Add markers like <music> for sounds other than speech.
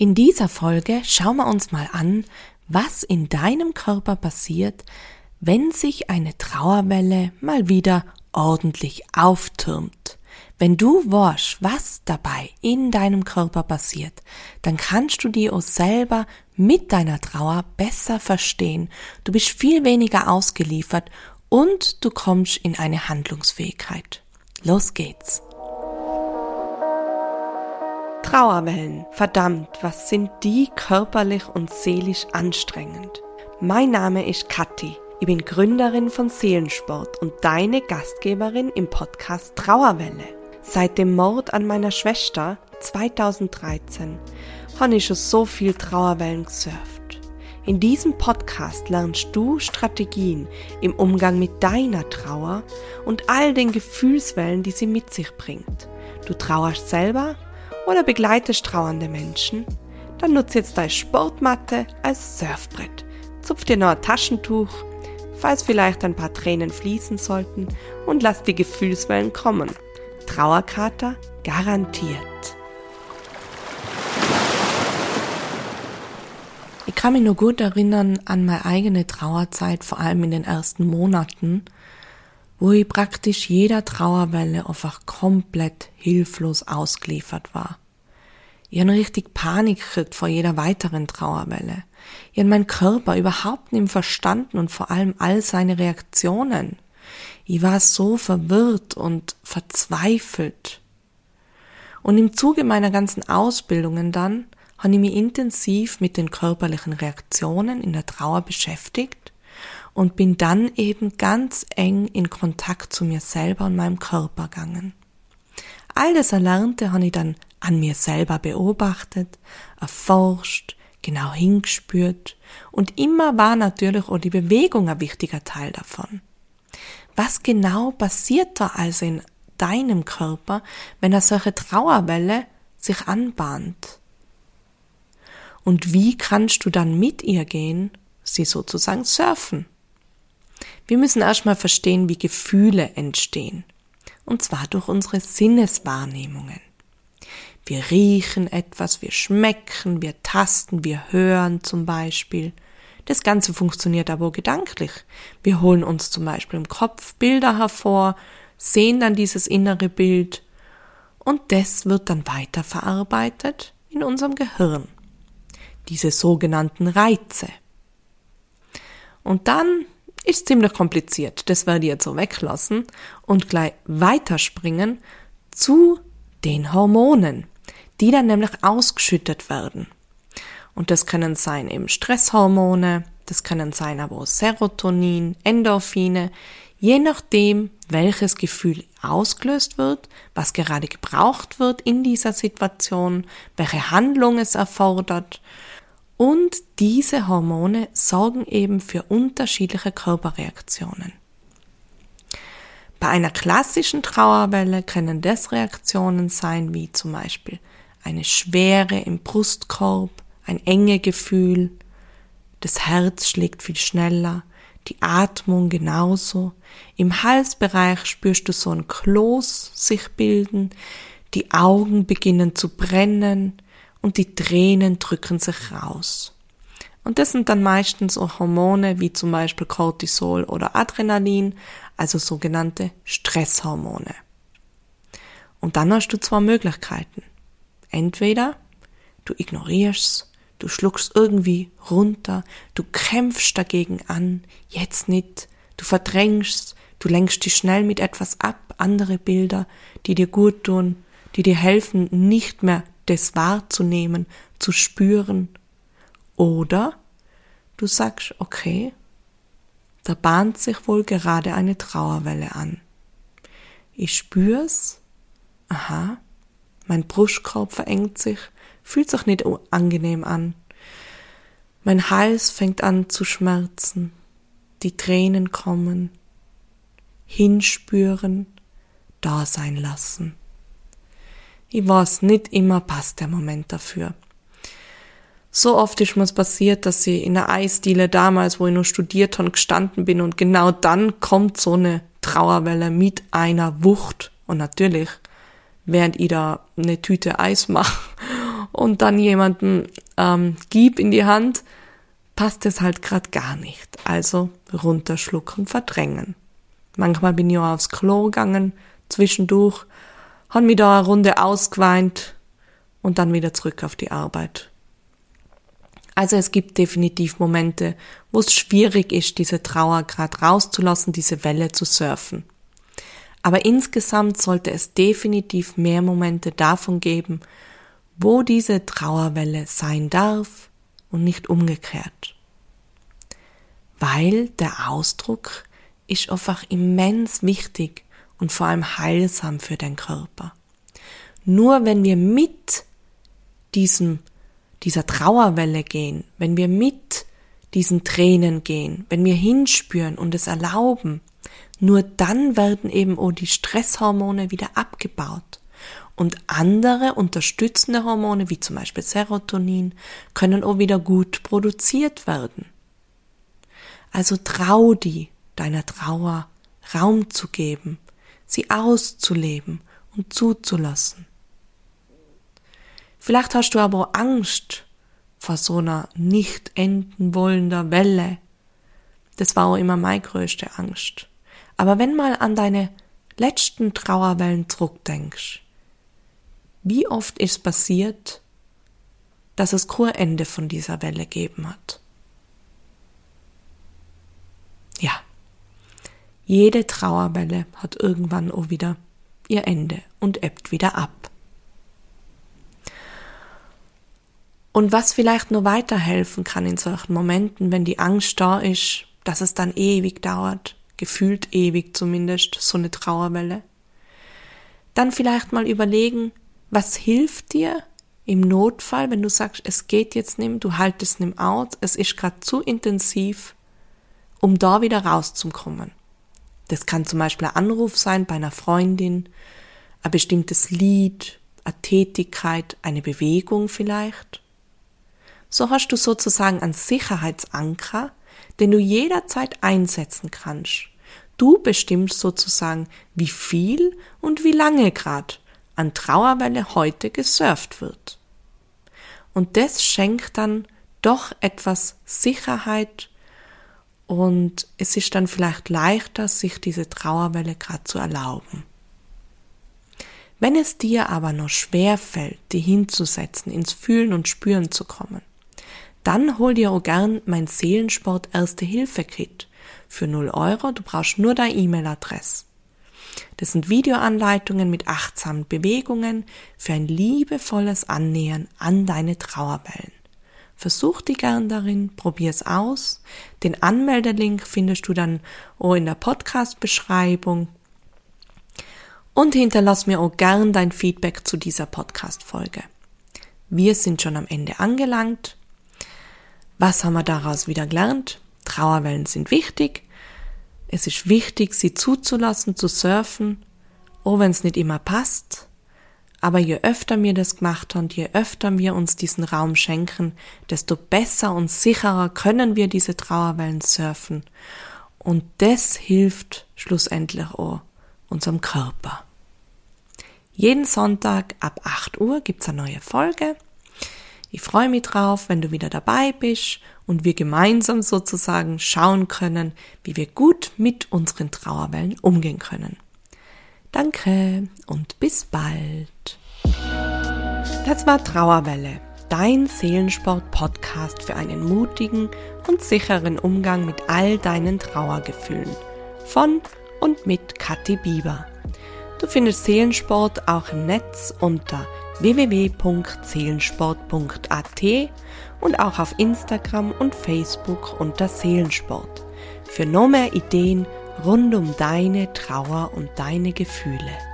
In dieser Folge schauen wir uns mal an, was in deinem Körper passiert, wenn sich eine Trauerwelle mal wieder ordentlich auftürmt. Wenn du weißt, was dabei in deinem Körper passiert, dann kannst du dir auch selber mit deiner Trauer besser verstehen. Du bist viel weniger ausgeliefert und du kommst in eine Handlungsfähigkeit. Los geht's! Trauerwellen. Verdammt, was sind die körperlich und seelisch anstrengend. Mein Name ist Kathi. Ich bin Gründerin von Seelensport und deine Gastgeberin im Podcast Trauerwelle. Seit dem Mord an meiner Schwester 2013 habe ich schon so viel Trauerwellen gesurft. In diesem Podcast lernst du Strategien im Umgang mit deiner Trauer und all den Gefühlswellen, die sie mit sich bringt. Du trauerst selber oder begleitest trauernde Menschen, dann nutze jetzt deine Sportmatte als Surfbrett. Zupf dir noch ein Taschentuch, falls vielleicht ein paar Tränen fließen sollten und lass die Gefühlswellen kommen. Trauerkater garantiert. Ich kann mich nur gut erinnern an meine eigene Trauerzeit, vor allem in den ersten Monaten, wo ich praktisch jeder Trauerwelle einfach komplett hilflos ausgeliefert war. Ich habe richtig Panik gekriegt vor jeder weiteren Trauerwelle. Ich habe meinen Körper überhaupt nicht verstanden und vor allem all seine Reaktionen. Ich war so verwirrt und verzweifelt. Und im Zuge meiner ganzen Ausbildungen dann habe ich mich intensiv mit den körperlichen Reaktionen in der Trauer beschäftigt und bin dann eben ganz eng in Kontakt zu mir selber und meinem Körper gegangen. All das Erlernte habe ich dann an mir selber beobachtet, erforscht, genau hingespürt und immer war natürlich auch die Bewegung ein wichtiger Teil davon. Was genau passiert da also in deinem Körper, wenn eine solche Trauerwelle sich anbahnt? Und wie kannst du dann mit ihr gehen, sie sozusagen surfen? Wir müssen erstmal verstehen, wie Gefühle entstehen. Und zwar durch unsere Sinneswahrnehmungen. Wir riechen etwas, wir schmecken, wir tasten, wir hören zum Beispiel. Das Ganze funktioniert aber gedanklich. Wir holen uns zum Beispiel im Kopf Bilder hervor, sehen dann dieses innere Bild und das wird dann weiter verarbeitet in unserem Gehirn. Diese sogenannten Reize. Und dann ist ziemlich kompliziert. Das werde ich jetzt so weglassen und gleich weiterspringen zu den Hormonen, die dann nämlich ausgeschüttet werden. Und das können sein eben Stresshormone, das können sein aber auch Serotonin, Endorphine, je nachdem, welches Gefühl ausgelöst wird, was gerade gebraucht wird in dieser Situation, welche Handlung es erfordert und diese Hormone sorgen eben für unterschiedliche Körperreaktionen. Bei einer klassischen Trauerwelle können das Reaktionen sein wie zum Beispiel eine Schwere im Brustkorb, ein enge Gefühl, das Herz schlägt viel schneller, die Atmung genauso, im Halsbereich spürst du so ein Kloß sich bilden, die Augen beginnen zu brennen, und die Tränen drücken sich raus. Und das sind dann meistens auch Hormone wie zum Beispiel Cortisol oder Adrenalin, also sogenannte Stresshormone. Und dann hast du zwei Möglichkeiten. Entweder du ignorierst, du schluckst irgendwie runter, du kämpfst dagegen an, jetzt nicht, du verdrängst, du lenkst dich schnell mit etwas ab, andere Bilder, die dir gut tun, die dir helfen, nicht mehr das wahrzunehmen, zu spüren. Oder du sagst, okay, da bahnt sich wohl gerade eine Trauerwelle an. Ich spür's, aha, mein Brustkorb verengt sich, fühlt sich nicht angenehm an. Mein Hals fängt an zu schmerzen, die Tränen kommen, hinspüren, da sein lassen. Ich weiß, nicht immer passt der Moment dafür. So oft ist mir's passiert, dass ich in der Eisdiele damals, wo ich noch studiert habe, gestanden bin und genau dann kommt so eine Trauerwelle mit einer Wucht und natürlich, während ich da eine Tüte Eis mache <laughs> und dann jemanden ähm, gib in die Hand, passt es halt grad gar nicht. Also runterschlucken, verdrängen. Manchmal bin ich auch aufs Klo gegangen, zwischendurch, han mir da eine Runde ausgeweint und dann wieder zurück auf die Arbeit. Also es gibt definitiv Momente, wo es schwierig ist, diese Trauer gerade rauszulassen, diese Welle zu surfen. Aber insgesamt sollte es definitiv mehr Momente davon geben, wo diese Trauerwelle sein darf und nicht umgekehrt. Weil der Ausdruck ist einfach immens wichtig und vor allem heilsam für den Körper. Nur wenn wir mit diesem, dieser Trauerwelle gehen, wenn wir mit diesen Tränen gehen, wenn wir hinspüren und es erlauben, nur dann werden eben auch die Stresshormone wieder abgebaut. Und andere unterstützende Hormone, wie zum Beispiel Serotonin, können auch wieder gut produziert werden. Also trau die, deiner Trauer Raum zu geben, sie auszuleben und zuzulassen. Vielleicht hast du aber Angst vor so einer nicht enden wollender Welle. Das war auch immer meine größte Angst. Aber wenn mal an deine letzten Trauerwellen zurückdenkst, wie oft ist passiert, dass es kein Ende von dieser Welle geben hat? Jede Trauerwelle hat irgendwann auch wieder ihr Ende und ebbt wieder ab. Und was vielleicht nur weiterhelfen kann in solchen Momenten, wenn die Angst da ist, dass es dann ewig dauert, gefühlt ewig zumindest, so eine Trauerwelle. Dann vielleicht mal überlegen, was hilft dir im Notfall, wenn du sagst, es geht jetzt nicht, du haltest nicht aus, es ist gerade zu intensiv, um da wieder rauszukommen. Das kann zum Beispiel ein Anruf sein bei einer Freundin, ein bestimmtes Lied, eine Tätigkeit, eine Bewegung vielleicht. So hast du sozusagen einen Sicherheitsanker, den du jederzeit einsetzen kannst. Du bestimmst sozusagen, wie viel und wie lange Grad an Trauerwelle heute gesurft wird. Und das schenkt dann doch etwas Sicherheit und es ist dann vielleicht leichter, sich diese Trauerwelle gerade zu erlauben. Wenn es dir aber noch schwer fällt, die hinzusetzen, ins Fühlen und Spüren zu kommen, dann hol dir auch gern mein Seelensport Erste Hilfe Kit für 0 Euro. Du brauchst nur deine E-Mail-Adresse. Das sind Videoanleitungen mit achtsamen Bewegungen für ein liebevolles Annähern an deine Trauerwellen. Versuch die gern darin, probier's aus. Den Anmeldelink findest du dann auch in der Podcast-Beschreibung. Und hinterlass mir auch gern dein Feedback zu dieser Podcast-Folge. Wir sind schon am Ende angelangt. Was haben wir daraus wieder gelernt? Trauerwellen sind wichtig. Es ist wichtig, sie zuzulassen, zu surfen, auch wenn es nicht immer passt. Aber je öfter wir das gemacht haben, je öfter wir uns diesen Raum schenken, desto besser und sicherer können wir diese Trauerwellen surfen. Und das hilft schlussendlich auch unserem Körper. Jeden Sonntag ab 8 Uhr gibt's eine neue Folge. Ich freue mich drauf, wenn du wieder dabei bist und wir gemeinsam sozusagen schauen können, wie wir gut mit unseren Trauerwellen umgehen können. Danke und bis bald. Das war Trauerwelle, dein Seelensport-Podcast für einen mutigen und sicheren Umgang mit all deinen Trauergefühlen. Von und mit Kathi Bieber. Du findest Seelensport auch im Netz unter www.seelensport.at und auch auf Instagram und Facebook unter Seelensport. Für noch mehr Ideen rund um deine Trauer und deine Gefühle.